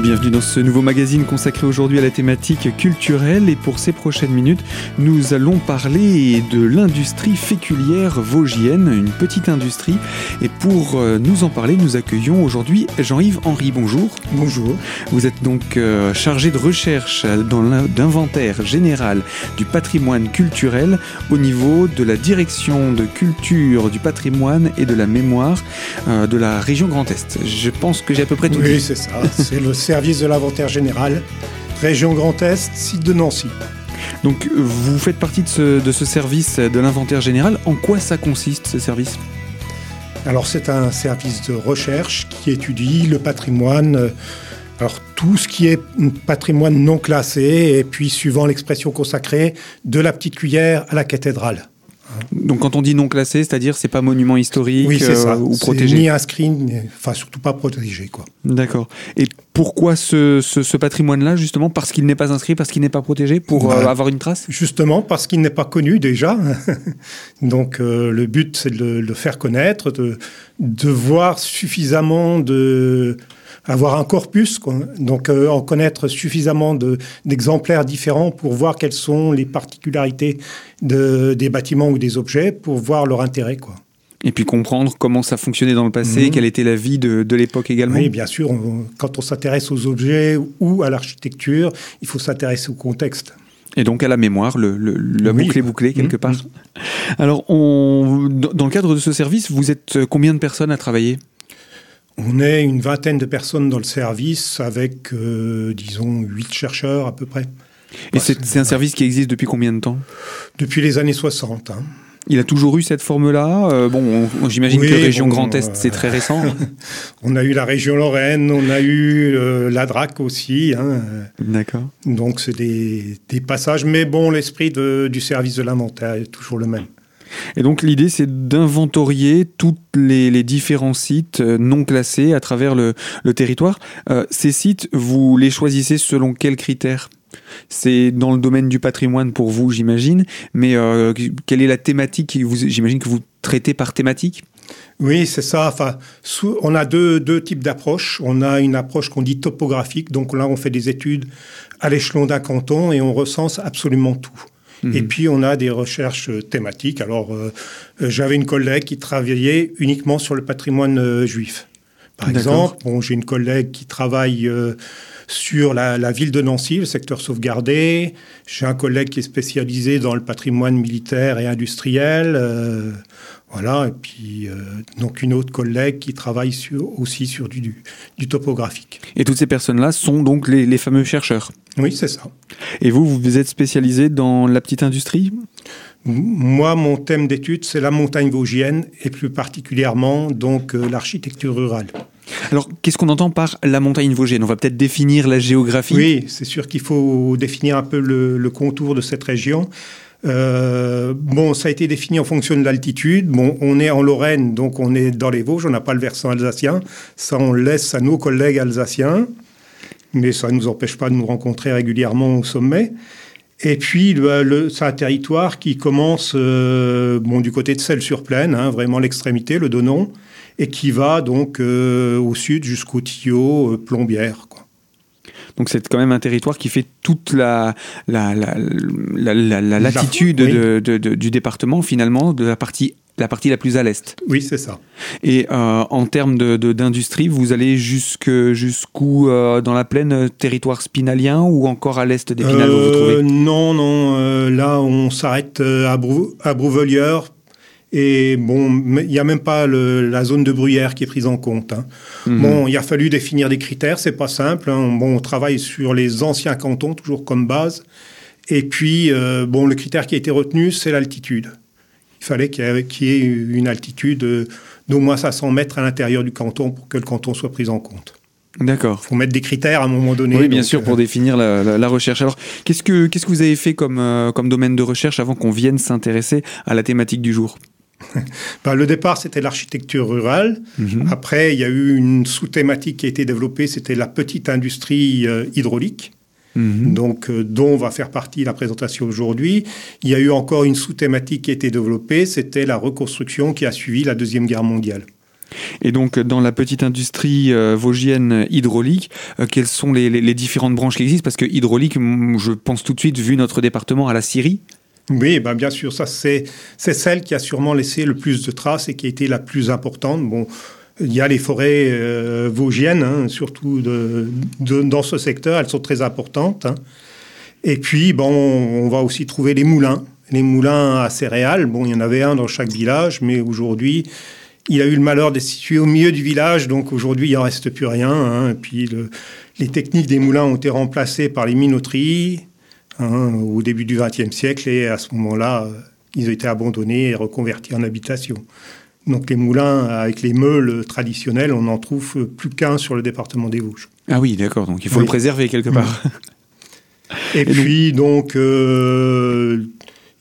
Et bienvenue dans ce nouveau magazine consacré aujourd'hui à la thématique culturelle. Et pour ces prochaines minutes, nous allons parler de l'industrie féculière vosgienne, une petite industrie. Et pour euh, nous en parler, nous accueillons aujourd'hui Jean-Yves Henry. Bonjour. Bonjour. Vous êtes donc euh, chargé de recherche dans d'inventaire général du patrimoine culturel au niveau de la direction de culture, du patrimoine et de la mémoire euh, de la région Grand Est. Je pense que j'ai à peu près tout oui, c'est ça. C'est le service de l'inventaire général, région Grand Est, site de Nancy. Donc vous faites partie de ce, de ce service de l'inventaire général. En quoi ça consiste ce service? Alors c'est un service de recherche qui étudie le patrimoine. Alors tout ce qui est patrimoine non classé et puis suivant l'expression consacrée de la petite cuillère à la cathédrale. Donc quand on dit non classé, c'est-à-dire c'est pas monument historique oui, euh, ou protégé Ni inscrit, enfin surtout pas protégé. quoi. D'accord. Et pourquoi ce, ce, patrimoine-là, justement Parce qu'il n'est pas inscrit, parce qu'il n'est pas protégé, pour euh, bah, avoir une trace? Justement, parce qu'il n'est pas connu déjà. Donc euh, le but, c'est de le, faire connaître, de, de voir suffisamment de avoir un corpus, donc euh, en connaître suffisamment d'exemplaires différents pour voir quelles sont les particularités de, des bâtiments ou des objets, pour voir leur intérêt. Quoi. Et puis comprendre comment ça fonctionnait dans le passé, mhm. quelle était la vie de, de l'époque également. Oui, bien sûr. quand on s'intéresse aux objets ou à l'architecture, il faut s'intéresser au contexte. Et donc à la mémoire, le, le, bouclé quelque mhm. part. Alors, on, dans le cadre de ce service, vous êtes combien de personnes à travailler? On est une vingtaine de personnes dans le service avec, euh, disons, huit chercheurs à peu près. Et c'est un service qui existe depuis combien de temps? Depuis les années 60. Hein. Il a toujours eu cette forme-là? Euh, bon, j'imagine que la région Grand Est, c'est très récent. on a eu la région Lorraine, on a eu euh, la DRAC aussi. Hein. D'accord. Donc c'est des, des, passages, mais bon, l'esprit du service de l'inventaire est toujours le même. Et donc l'idée, c'est d'inventorier tous les, différents sites euh, non classés à travers le, territoire. Euh, ces sites, vous les choisissez selon quels critères? C'est dans le domaine du patrimoine pour vous, j'imagine, mais euh, quelle est la thématique J'imagine que vous traitez par thématique? Oui, c'est ça. Enfin, on a deux, deux types d'approches. On a une approche qu'on dit topographique. Donc là, on fait des études à l'échelon d'un canton et on recense absolument tout. Et mhm. puis, on a des recherches thématiques. Alors, euh, j'avais une collègue qui travaillait uniquement sur le patrimoine euh, juif. Par exemple, bon, j'ai une collègue qui travaille euh, sur la, la, ville de Nancy, le secteur sauvegardé. J'ai un collègue qui est spécialisé dans le patrimoine militaire et industriel. Voilà, et puis euh, donc une autre collègue qui travaille aussi sur du, du, topographique. Et toutes ces personnes-là sont donc les, fameux chercheurs Oui, c'est ça. Et vous, vous êtes spécialisé dans la petite industrie? Moi, mon thème d'étude, c'est la montagne vosgienne et plus particulièrement donc euh, l'architecture rurale. Alors, qu'est-ce qu'on entend par la montagne vosgienne? On va peut-être définir la géographie? Oui, c'est sûr qu'il faut définir un peu le, le contour de cette région. Euh, bon, ça a été défini en fonction de l'altitude. Bon, on est en Lorraine, donc on est dans les Vosges, on n'a pas le versant alsacien. Ça, on laisse à nos collègues alsaciens, mais ça ne nous empêche pas de nous rencontrer régulièrement au sommet. Et puis, c'est un territoire qui commence euh, bon, du côté de Celles-sur-Plaine, hein, vraiment l'extrémité, le Donon, et qui va donc euh, au sud jusqu'au Tillot, Plombière. Quoi. Donc c'est quand même un territoire qui fait toute la, la, latitude du département finalement, de la partie la partie la plus à l'est. Oui, c'est ça. Et euh, en termes d'industrie, vous allez jusqu'où euh, dans la plaine euh, territoire spinalien ou encore à l'est d'Épinal vous, vous trouvez? Non, non. là, on s'arrête à, Brou à et bon, il n'y a même pas la zone de bruyère qui est prise en compte. Hein. Mhm. Bon, il a fallu définir des critères, c'est pas simple. Hein. Bon, on travaille sur les anciens cantons, toujours comme base. Et puis, euh, bon, le critère qui a été retenu, c'est l'altitude. Il fallait qu'il y, ait une altitude d'au moins 500 mètres à l'intérieur du canton pour que le canton soit pris en compte. D'accord. Il faut mettre des critères à un moment donné. Oui, bien sûr, pour euh, définir la, recherche. Alors, qu'est-ce que, qu'est-ce que vous avez fait comme, euh, comme domaine de recherche avant qu'on vienne s'intéresser à la thématique du jour? ben, le départ, c'était l'architecture rurale. Mhm. Après, il y a eu une sous-thématique qui a été développée, c'était la petite industrie euh, hydraulique. Mhm. Donc, euh, dont va faire partie la présentation aujourd'hui. Il y a eu encore une sous-thématique qui a été développée, c'était la reconstruction qui a suivi la Deuxième Guerre mondiale. Et donc, dans la petite industrie euh, vosgienne hydraulique, euh, quelles sont les, les, différentes branches qui existent? Parce que hydraulique, je pense tout de suite, vu notre département, à la Syrie. Oui, ben bien sûr, ça c'est celle qui a sûrement laissé le plus de traces et qui a été la plus importante. Bon, il y a les forêts euh, vosgiennes, hein, surtout dans ce secteur, elles sont très importantes. Hein. Et puis, bon, on va aussi trouver les moulins, les moulins à céréales. Bon, il y en avait un dans chaque village, mais aujourd'hui, il a eu le malheur d'être situé au milieu du village, donc aujourd'hui, il n'en reste plus rien. Hein. Et puis, le, les techniques des moulins ont été remplacées par les minoteries hein, au début du XXe siècle, et à ce moment-là, ils ont été abandonnés et reconvertis en habitation. Donc les moulins avec les meules traditionnels, on n'en trouve plus qu'un sur le département des Vosges. Ah oui, d'accord, donc il faut le préserver quelque part. Et, puis donc, euh,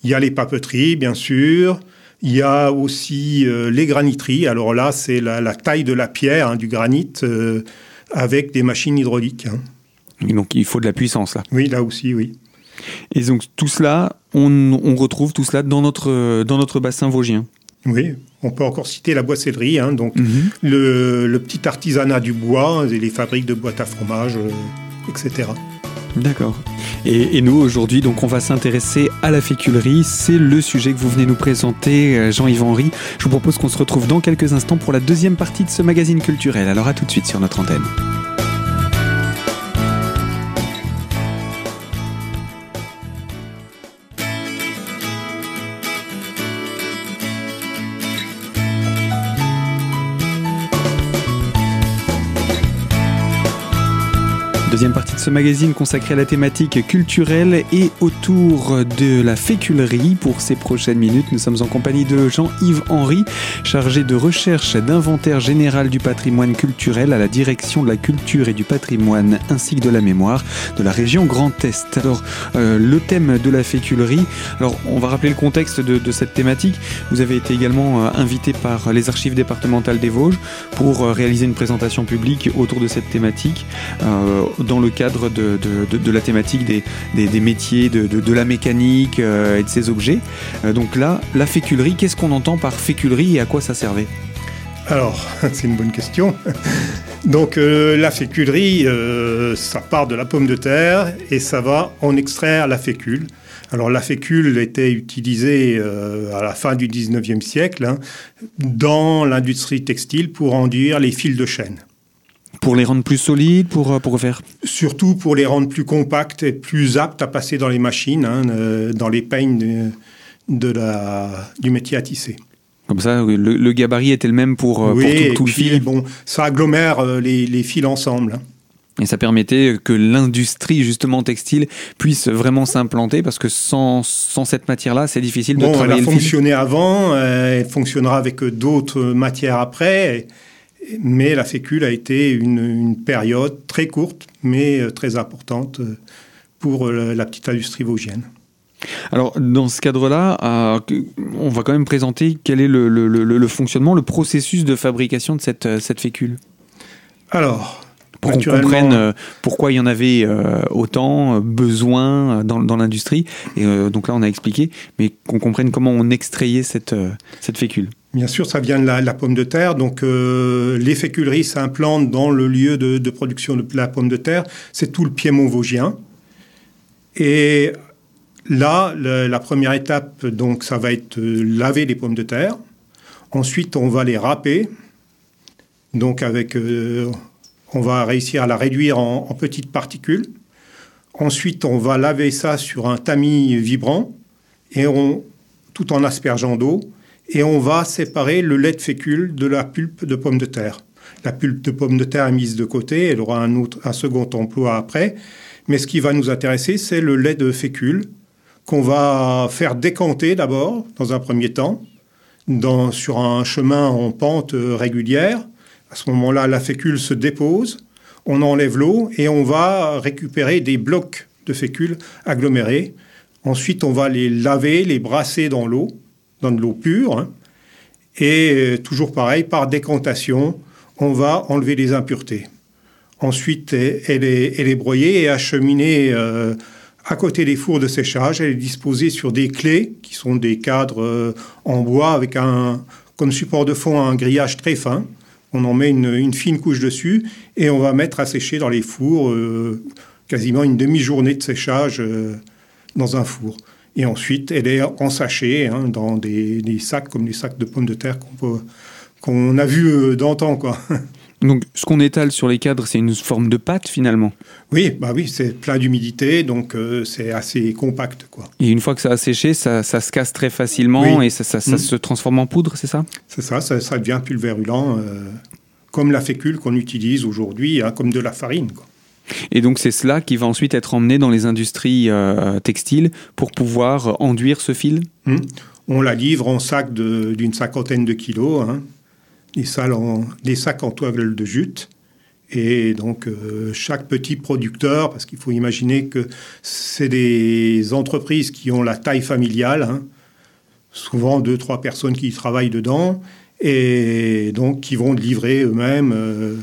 il y a les papeteries, bien sûr. Il y a aussi euh, les graniteries. Alors là, c'est la, taille de la pierre, hein, du granit, euh, avec des machines hydrauliques. Hein. donc il faut de la puissance là. Oui, là aussi, oui. Et donc tout cela, on, retrouve tout cela dans notre, dans notre bassin vosgien. Oui, on peut encore citer la boissellerie, hein, donc mhm. le, petit artisanat du bois, les fabriques de boîtes à fromage, etc. D'accord. Et, nous aujourd'hui, donc, on va s'intéresser à la féculerie. C'est le sujet que vous venez nous présenter, euh, Jean-Yves Henry. Je vous propose qu'on se retrouve dans quelques instants pour la deuxième partie de ce magazine culturel. Alors à tout de suite sur notre antenne. Deuxième partie de ce magazine consacré à la thématique culturelle et autour de la féculerie. Pour ces prochaines minutes, nous sommes en compagnie de Jean-Yves Henry, chargé de recherche d'inventaire général du patrimoine culturel à la direction de la culture et du patrimoine ainsi que de la mémoire de la région Grand Est. Alors, euh, le thème de la féculerie, alors on va rappeler le contexte de, cette thématique. Vous avez été également euh, invité par les archives départementales des Vosges pour euh, réaliser une présentation publique autour de cette thématique dans le cadre de, la thématique des, métiers, de, la mécanique euh, et de ces objets. Euh, donc là, la féculerie, qu'est-ce qu'on entend par féculerie et à quoi ça servait? Alors, c'est une bonne question. Donc euh, la féculerie, ça part de la pomme de terre et ça va en extraire la fécule. Alors la fécule était utilisée à la fin du 19e siècle hein, dans l'industrie textile pour enduire les fils de chêne. Pour les rendre plus solides, pour, euh, pour faire Surtout pour les rendre plus compacts et plus aptes à passer dans les machines, hein, euh, dans les peignes de, la, du métier à tisser. Comme ça, le, gabarit était le même pour, euh, pour tout, le fil. Bon, ça agglomère les, les fils ensemble. Hein. Et ça permettait que l'industrie justement textile puisse vraiment s'implanter parce que sans, sans cette matière-là, c'est difficile de travailler. Elle a fonctionné avant, elle fonctionnera avec d'autres matières après mais la fécule a été une, période très courte, mais euh, très importante euh, pour euh, la petite industrie vosgienne. Alors, dans ce cadre-là, on va quand même présenter quel est le, fonctionnement, le processus de fabrication de cette, cette fécule. Alors, pour qu'on comprenne pourquoi il y en avait autant besoin dans, l'industrie. Et donc là, on a expliqué, mais qu'on comprenne comment on extrayait cette, cette fécule. Bien sûr, ça vient de la, pomme de terre. Donc, euh, les féculeries s'implantent dans le lieu de, production de la pomme de terre. C'est tout le Piémont vosgien. Et là, la première étape, donc, ça va être euh, laver les pommes de terre. Ensuite, on va les râper. Donc, avec, euh, on va réussir à la réduire en, en, petites particules. Ensuite, on va laver ça sur un tamis vibrant et on, tout en aspergeant d'eau et on va séparer le lait de fécule de la pulpe de pomme de terre. La pulpe de pomme de terre est mise de côté, elle aura un, autre, un second emploi après. Mais ce qui va nous intéresser, c'est le lait de fécule qu'on va faire décanter d'abord, dans un premier temps, sur un chemin en pente régulière. À ce moment-là, la fécule se dépose, on enlève l'eau et on va récupérer des blocs de fécule agglomérés. Ensuite, on va les laver, les brasser dans l'eau dans de l'eau pure. Hein. et euh, toujours pareil, par décantation, on va enlever les impuretés. Ensuite, elle est, elle est broyée et acheminée euh, à côté des fours de séchage. Elle est disposée sur des clés, qui sont des cadres euh, en bois avec un, comme support de fond un grillage très fin. on en met une, fine couche dessus et on va mettre à sécher dans les fours quasiment une demi-journée de séchage dans un four. Et ensuite, elle est en sachet hein, dans des, sacs comme les sacs de pommes de terre qu'on qu'on a vu euh, d'antan, quoi. Donc, ce qu'on étale sur les cadres, c'est une forme de pâte finalement? Oui, bah oui, c'est plein d'humidité, donc euh, c'est assez compact, quoi. Et une fois que ça a séché, ça, se casse très facilement et ça, mm. se transforme en poudre, c'est ça? C'est ça, ça, devient pulvérulent, euh, comme la fécule qu'on utilise aujourd'hui, hein, comme de la farine, quoi. Et donc c'est cela qui va ensuite être emmené dans les industries textiles pour pouvoir enduire ce fil? Mm. On la livre en sac d'une cinquantaine de kilos. Hein des, sacs en toile de jute. Et donc, euh, chaque petit producteur, parce qu'il faut imaginer que c'est des entreprises qui ont la taille familiale, hein, souvent deux, trois personnes qui travaillent dedans, et donc qui vont livrer eux-mêmes euh,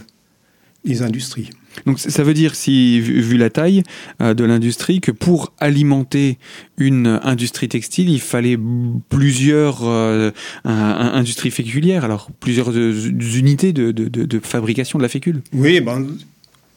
les industries. Donc ça veut dire, si vu la taille euh, de l'industrie, que pour alimenter une industrie textile, il fallait plusieurs euh, industries féculières, alors plusieurs euh, unités de, de, fabrication de la fécule. Oui, ben,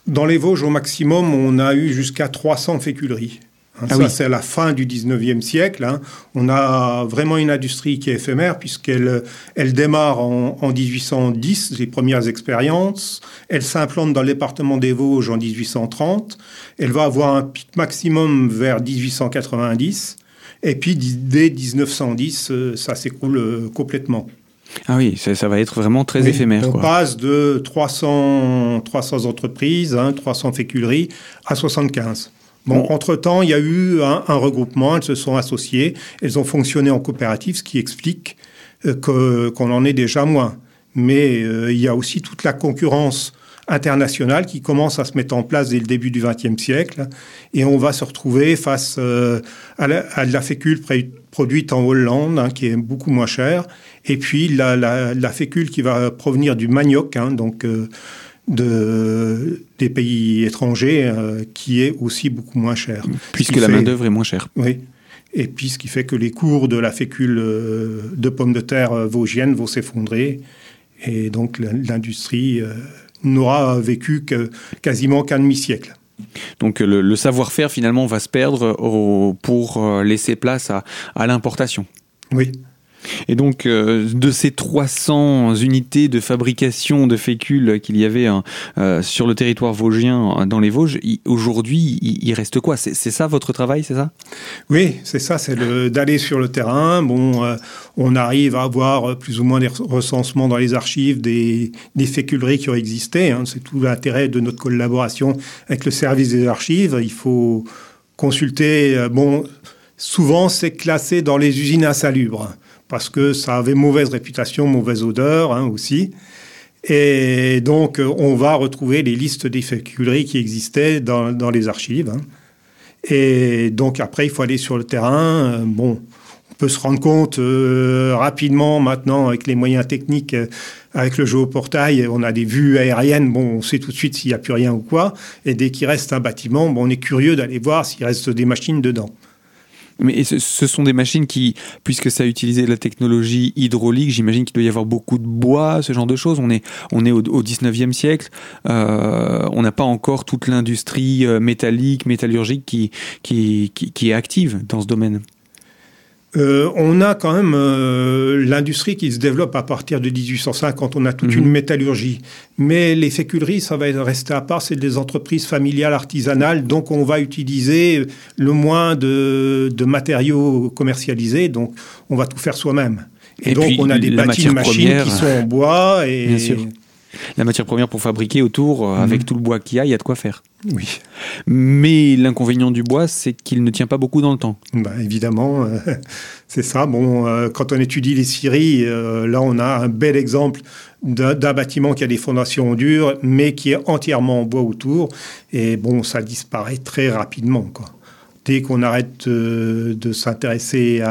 dans les Vosges au maximum, on a eu jusqu'à 300 féculeries. Hein, ah ça, c'est la fin du 19e siècle. Hein. On a vraiment une industrie qui est éphémère, puisqu'elle elle démarre en, 1810, les premières expériences. Elle s'implante dans le département des Vosges en 1830. Elle va avoir un pic maximum vers 1890. Et puis, dès 1910, euh, ça s'écroule euh, complètement. Ah oui, ça, va être vraiment très éphémère. On passe de 300, 300 entreprises, 300 hein, féculeries, à 75. Bon, entre-temps, il y a eu un, regroupement, elles se sont associées, elles ont fonctionné en coopérative, ce qui explique euh, qu'on en est déjà moins. Mais euh, il y a aussi toute la concurrence internationale qui commence à se mettre en place dès le début du XXe siècle. Et on va se retrouver face euh, à, la, fécule produite en Hollande, hein, qui est beaucoup moins chère, et puis la, fécule qui va provenir du manioc, hein, donc de, des pays étrangers euh, qui est aussi beaucoup moins cher. Puisque la main-d'œuvre est moins chère. Oui. Et puis ce qui fait que les cours de la fécule euh, de pommes de terre euh, vosgiennes vont s'effondrer. Et donc l'industrie n'aura vécu que quasiment qu'un demi-siècle. Donc le, savoir-faire finalement va se perdre pour laisser place à, à l'importation. Oui. Et donc, euh, de ces 300 unités de fabrication de fécules qu'il y avait hein, euh, sur le territoire vosgien, dans les Vosges, aujourd'hui, il, reste quoi? C'est ça votre travail, c'est ça? Oui, c'est ça, c'est d'aller sur le terrain. Bon, euh, on arrive à avoir plus ou moins des recensements dans les archives des, féculeries qui ont existé. Hein. C'est tout l'intérêt de notre collaboration avec le service des archives. Il faut consulter. bon, souvent, c'est classé dans les usines insalubres parce que ça avait mauvaise réputation, mauvaise odeur hein, aussi. Et donc, on va retrouver les listes des féculeries qui existaient dans, les archives. Hein. Et donc, après, il faut aller sur le terrain. Bon, on peut se rendre compte euh, rapidement maintenant avec les moyens techniques, euh, avec le géoportail, on a des vues aériennes. Bon, on sait tout de suite s'il n'y a plus rien ou quoi. Et dès qu'il reste un bâtiment, bon, on est curieux d'aller voir s'il reste des machines dedans. Mais ce, sont des machines qui, puisque ça a utilisé la technologie hydraulique, j'imagine qu'il doit y avoir beaucoup de bois, ce genre de choses. On est, on est au, 19e siècle. Euh, on n'a pas encore toute l'industrie euh, métallique, métallurgique qui, qui, qui est active dans ce domaine. Euh, on a quand même euh, l'industrie qui se développe à partir de 1805 quand on a toute mhm. une métallurgie. Mais les féculeries, ça va rester à part, c'est des entreprises familiales artisanales, donc on va utiliser le moins de, matériaux commercialisés, donc on va tout faire soi-même. Et, donc on a des bâtiments machines qui sont en bois et Bien sûr la matière première pour fabriquer autour, euh, avec mhm. tout le bois qu'il y a, il y a de quoi faire. Oui. Mais l'inconvénient du bois, c'est qu'il ne tient pas beaucoup dans le temps. Bah, évidemment, euh, c'est ça. Bon, euh, quand on étudie les scieries, là, on a un bel exemple d'un bâtiment qui a des fondations dures, mais qui est entièrement en bois autour. Et bon, ça disparaît très rapidement, quoi dès qu'on arrête euh, de, s'intéresser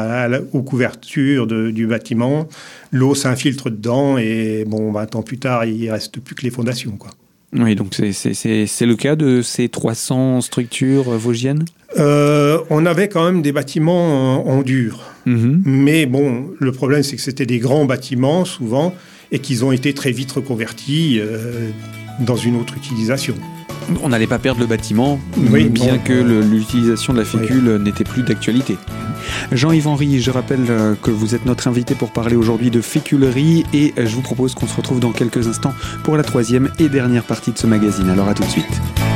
aux couvertures du bâtiment, l'eau s'infiltre dedans et bon, 20 ans plus tard, il reste plus que les fondations. Quoi. Oui, donc c'est le cas de ces 300 structures vosgiennes? Euh, On avait quand même des bâtiments en, dur. Mm-hmm. Mais bon, le problème, c'est que c'était des grands bâtiments, souvent, et qu'ils ont été très vite reconvertis dans une autre utilisation. On n'allait pas perdre le bâtiment, bien que l'utilisation de la fécule n'était plus d'actualité. Jean-Yves Henry, je rappelle euh, que vous êtes notre invité pour parler aujourd'hui de féculerie et je vous propose qu'on se retrouve dans quelques instants pour la troisième et dernière partie de ce magazine. Alors à tout de suite.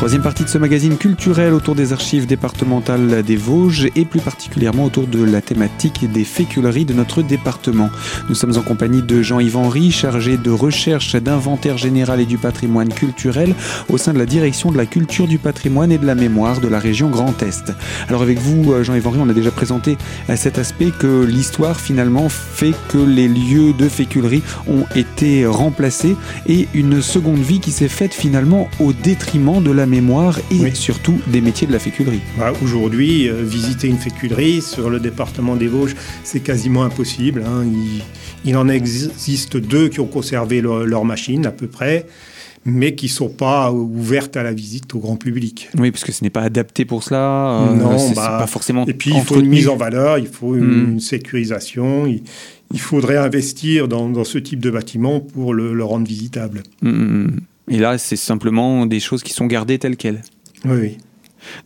Troisième partie de ce magazine culturel autour des archives départementales des Vosges et plus particulièrement autour de la thématique des féculeries de notre département. Nous sommes en compagnie de Jean-Yves Henry, chargé de recherche d'inventaire général et du patrimoine culturel au sein de la direction de la culture du patrimoine et de la mémoire de la région Grand Est. Alors avec vous, euh, Jean-Yves Henry, on a déjà présenté cet aspect que l'histoire finalement fait que les lieux de féculerie ont été remplacés et une seconde vie qui s'est faite finalement au détriment de la mémoire et surtout des métiers de la féculerie. Bah, aujourd'hui, euh, visiter une féculerie sur le département des Vosges, c'est quasiment impossible. Hein. Il, en existe deux qui ont conservé leur, machine à peu près mais qui ne sont pas ouvertes à la visite au grand public. Oui, parce que ce n'est pas adapté pour cela. Euh, non, c'est bah, pas forcément. Et puis il faut une mise en valeur, il faut une, hmm. sécurisation. Il, faudrait investir dans, ce type de bâtiment pour le, rendre visitable. Hmm, et là, c'est simplement des choses qui sont gardées telles quelles. Oui, oui.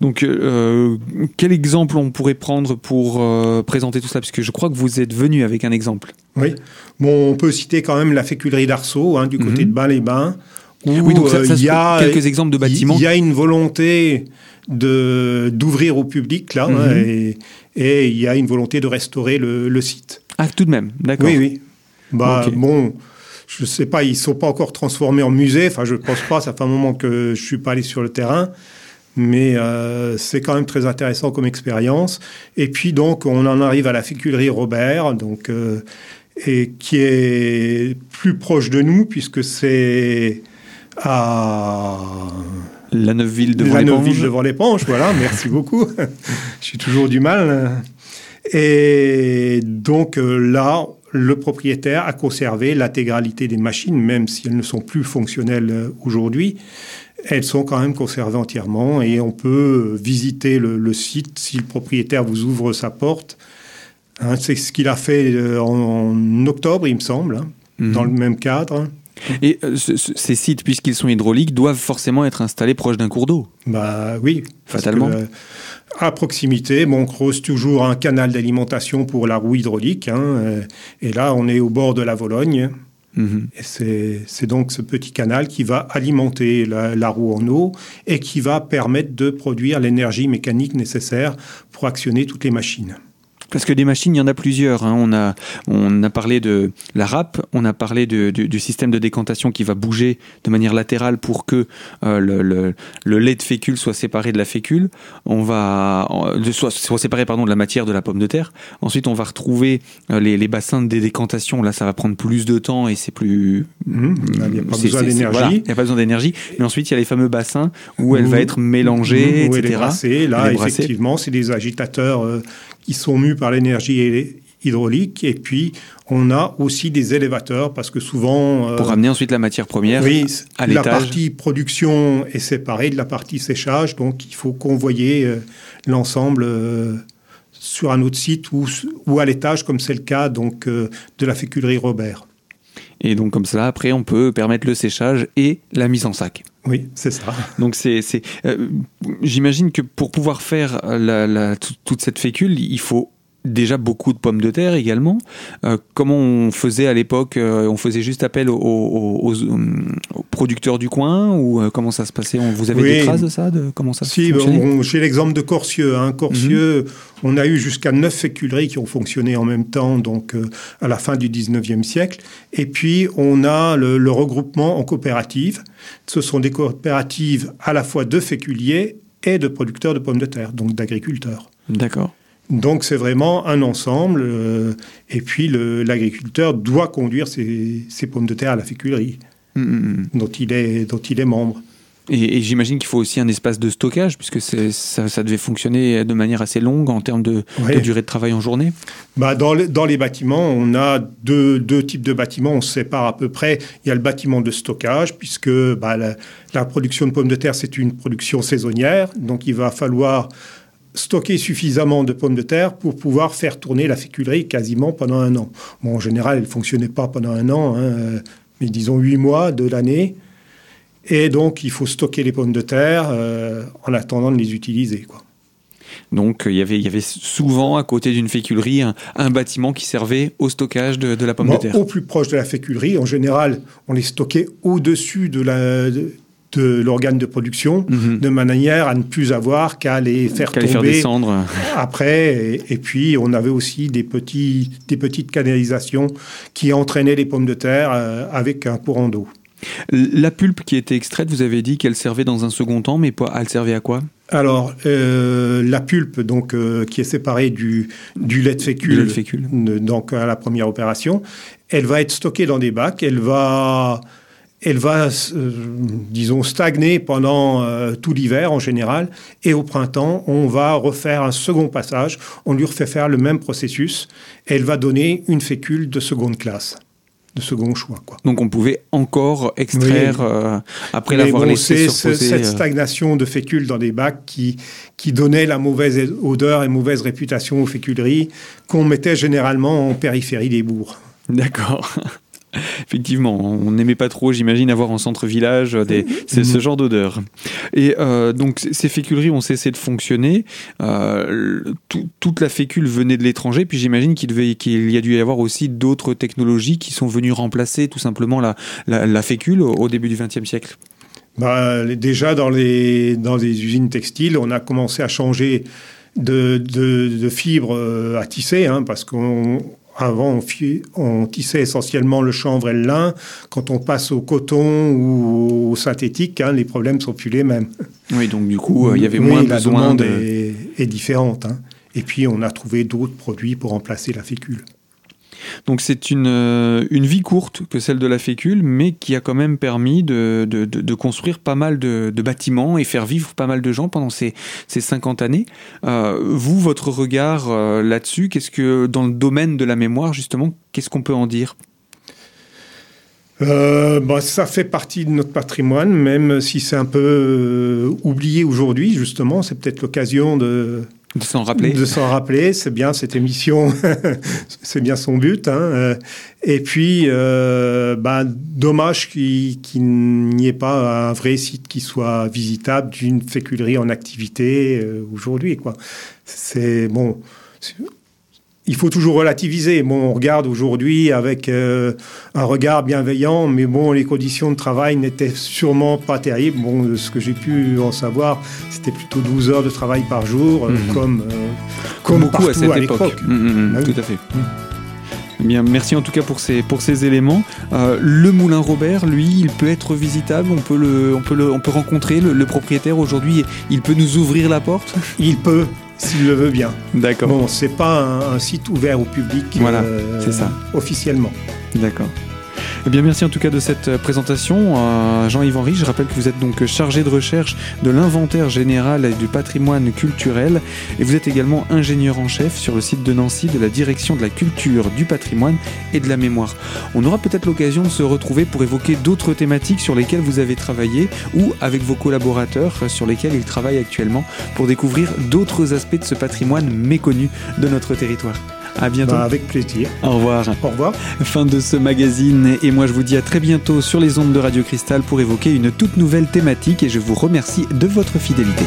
Donc, euh, quel exemple on pourrait prendre pour euh, présenter tout cela Parce que je crois que vous êtes venu avec un exemple. Oui. Bon, on peut citer quand même la féculerie d'Arceau, hein, du côté mhm. de Bain-les-Bains. Oui, donc ça, euh, il y a quelques exemples de bâtiments. Il y a une volonté de d'ouvrir au public là, hein, mhm. et, il y a une volonté de restaurer le, site. Ah, tout de même, d'accord. Oui, oui. Bah, bon, je ne sais pas, ils ne sont pas encore transformés en musée. Enfin, je ne pense pas. Ça fait un moment que je ne suis pas allé sur le terrain. Mais euh, c'est quand même très intéressant comme expérience. Et puis, donc, on en arrive à la féculerie Robert, donc, euh, et qui est plus proche de nous, puisque c'est à. La Neuville devant l'éponge. La Neuville devant l'éponge, voilà, merci beaucoup. J'ai toujours du mal. Et donc euh, là, le propriétaire a conservé l'intégralité des machines, même si elles ne sont plus fonctionnelles euh, aujourd'hui. Elles sont quand même conservées entièrement et on peut visiter le, site si le propriétaire vous ouvre sa porte. Hein, c'est ce qu'il a fait euh, en, octobre, il me semble, hein, mhm. dans le même cadre. Et euh, ces sites, puisqu'ils sont hydrauliques, doivent forcément être installés proche d'un cours d'eau? Bah oui, fatalement à proximité. Bon, on creuse toujours un canal d'alimentation pour la roue hydraulique. Hein, euh, et là, on est au bord de la Vologne. Mhm. Et c'est donc ce petit canal qui va alimenter la, roue en eau et qui va permettre de produire l'énergie mécanique nécessaire pour actionner toutes les machines. Parce que des machines, il y en a plusieurs. Hein. On, a, on a parlé de la râpe, on a parlé du système de décantation qui va bouger de manière latérale pour que euh, le, le, lait de fécule soit séparé de la fécule. On va soit, soit, séparé pardon de la matière de la pomme de terre. Ensuite, on va retrouver euh, les, les, bassins de décantation. Là, ça va prendre plus de temps et c'est plus. Mmh. il n'y a pas besoin d'énergie. il n'y a pas besoin d'énergie. Mais ensuite, il y a les fameux bassins où elle va mmh. être mélangée, mmh. etc. Là, effectivement, c'est des agitateurs euh, qui sont mus par l'énergie hydraulique. Et puis, on a aussi des élévateurs parce que souvent... Euh, Pour ramener ensuite la matière première oui, à l'étage. La partie production est séparée de la partie séchage, donc il faut convoyer euh, l'ensemble euh, sur un autre site ou, ou à l'étage, comme c'est le cas donc, de la féculerie Robert. Et donc comme ça, après, on peut permettre le séchage et la mise en sac. Oui, c'est ça. Donc c'est, j'imagine que pour pouvoir faire la, toute cette fécule, il faut déjà beaucoup de pommes de terre également. Euh, comment on faisait à l'époque euh, On faisait juste appel aux, producteurs du coin ou euh, comment ça se passait Vous avez des traces de ça de comment ça Si, j'ai l'exemple de Corsieux. Hein. Corsieux, mhm. on a eu jusqu'à neuf féculeries qui ont fonctionné en même temps, donc à la fin du 19e siècle. Et puis on a le, le regroupement en coopératives. Ce sont des coopératives à la fois de féculiers et de producteurs de pommes de terre, donc d'agriculteurs. D'accord. Donc c'est vraiment un ensemble. Euh, et puis l'agriculteur doit conduire ses, pommes de terre à la féculerie, mm, mm, mm. dont, il est, dont il est membre. Et, j'imagine qu'il faut aussi un espace de stockage, puisque ça, ça, devait fonctionner de manière assez longue en termes de, durée de travail en journée. Bah dans, les, dans les bâtiments, on a deux, deux, types de bâtiments, on se sépare à peu près. Il y a le bâtiment de stockage, puisque bah, la, la production de pommes de terre, c'est une production saisonnière, donc il va falloir stocker suffisamment de pommes de terre pour pouvoir faire tourner la féculerie quasiment pendant un an. Bon, en général, elle ne fonctionnait pas pendant un an, hein, mais disons huit mois de l'année. Et donc, il faut stocker les pommes de terre euh, en attendant de les utiliser. Quoi. Donc, il y avait, il y avait souvent, à côté d'une féculerie, un, bâtiment qui servait au stockage de, la pomme de terre. Au plus proche de la féculerie, en général, on les stockait au-dessus de la, de l'organe de production, mhm. de manière à ne plus avoir qu'à les faire tomber descendre. après. Et, puis, on avait aussi des, petits, des petites canalisations qui entraînaient les pommes de terre euh, avec un courant d'eau. La pulpe qui était extraite, vous avez dit qu'elle servait dans un second temps, mais elle servait à quoi? Alors, euh, la pulpe, donc, euh, qui est séparée du, du lait de fécule, fécule. donc à la première opération, elle va être stockée dans des bacs, elle va elle va, euh, disons, stagner pendant euh, tout l'hiver en général. Et au printemps, on va refaire un second passage. On lui refait faire le même processus. elle va donner une fécule de seconde classe de second choix. Quoi. Donc on pouvait encore extraire euh, après l'avoir laissé C'est cette stagnation de fécule dans des bacs qui, qui donnait la mauvaise odeur et mauvaise réputation aux féculeries qu'on mettait généralement en périphérie des bourgs. D'accord. Effectivement, on n'aimait pas trop, j'imagine, avoir en centre-village ce genre d'odeur. Et euh, donc, ces féculeries ont cessé de fonctionner. Euh, toute la fécule venait de l'étranger, puis j'imagine qu'il y a dû y avoir aussi d'autres technologies qui sont venues remplacer tout simplement la, fécule au, début du XXe siècle. Bah, déjà, dans les, dans les usines textiles, on a commencé à changer de, de, fibres euh, à tisser, hein, parce qu'on avant, on, tissait essentiellement le chanvre et le lin. Quand on passe au coton ou au synthétique, hein, les problèmes sont plus les mêmes. Oui, donc du coup, euh, il y avait moins la besoin de... est, est différente. Hein. Et puis, on a trouvé d'autres produits pour remplacer la fécule. Donc c'est une, euh, une vie courte que celle de la fécule, mais qui a quand même permis de, de, construire pas mal de, bâtiments et faire vivre pas mal de gens pendant ces, ces 50 années. Euh, vous, votre regard euh, là-dessus, qu'est-ce que dans le domaine de la mémoire, justement, qu'est-ce qu'on peut en dire? Bah, ça fait partie de notre patrimoine, même si c'est un peu oublié aujourd'hui, justement. C'est peut-être l'occasion de, de s'en rappeler. De s'en rappeler, c'est bien cette émission, c'est bien son but. Hein. Euh, et puis, euh, bah, dommage qu'il n'y ait pas un vrai site qui soit visitable d'une féculerie en activité euh, aujourd'hui. Quoi. C'est bon il faut toujours relativiser. Bon, on regarde aujourd'hui avec euh, un regard bienveillant, mais bon, les conditions de travail n'étaient sûrement pas terribles. Bon, ce que j'ai pu en savoir, c'était plutôt 12 heures de travail par jour, euh, mhm. comme, euh, comme beaucoup à cette époque. Mhm, mhm, ah tout à fait. Eh bien, merci en tout cas pour ces, pour ces éléments. le Moulin Robert, lui, il peut être visitable, on peut, le, on peut, le, on peut rencontrer le, le propriétaire aujourd'hui, il peut nous ouvrir la porte? Il peut, s'il le veut bien. D'accord. Bon, c'est pas un, site ouvert au public. Voilà, euh, c'est ça. Officiellement. D'accord. Eh bien, merci en tout cas de cette euh, présentation. Euh, Jean-Yves Henry, je rappelle que vous êtes donc chargé de recherche de l'inventaire général du patrimoine culturel et vous êtes également ingénieur en chef sur le site de Nancy de la direction de la culture, du patrimoine et de la mémoire. On aura peut-être l'occasion de se retrouver pour évoquer d'autres thématiques sur lesquelles vous avez travaillé ou avec vos collaborateurs sur lesquels ils travaillent actuellement pour découvrir d'autres aspects de ce patrimoine méconnu de notre territoire. À bientôt. Bah, avec plaisir. Au revoir. Au revoir. Fin de ce magazine et moi je vous dis à très bientôt sur les ondes de Radio Cristal pour évoquer une toute nouvelle thématique et je vous remercie de votre fidélité.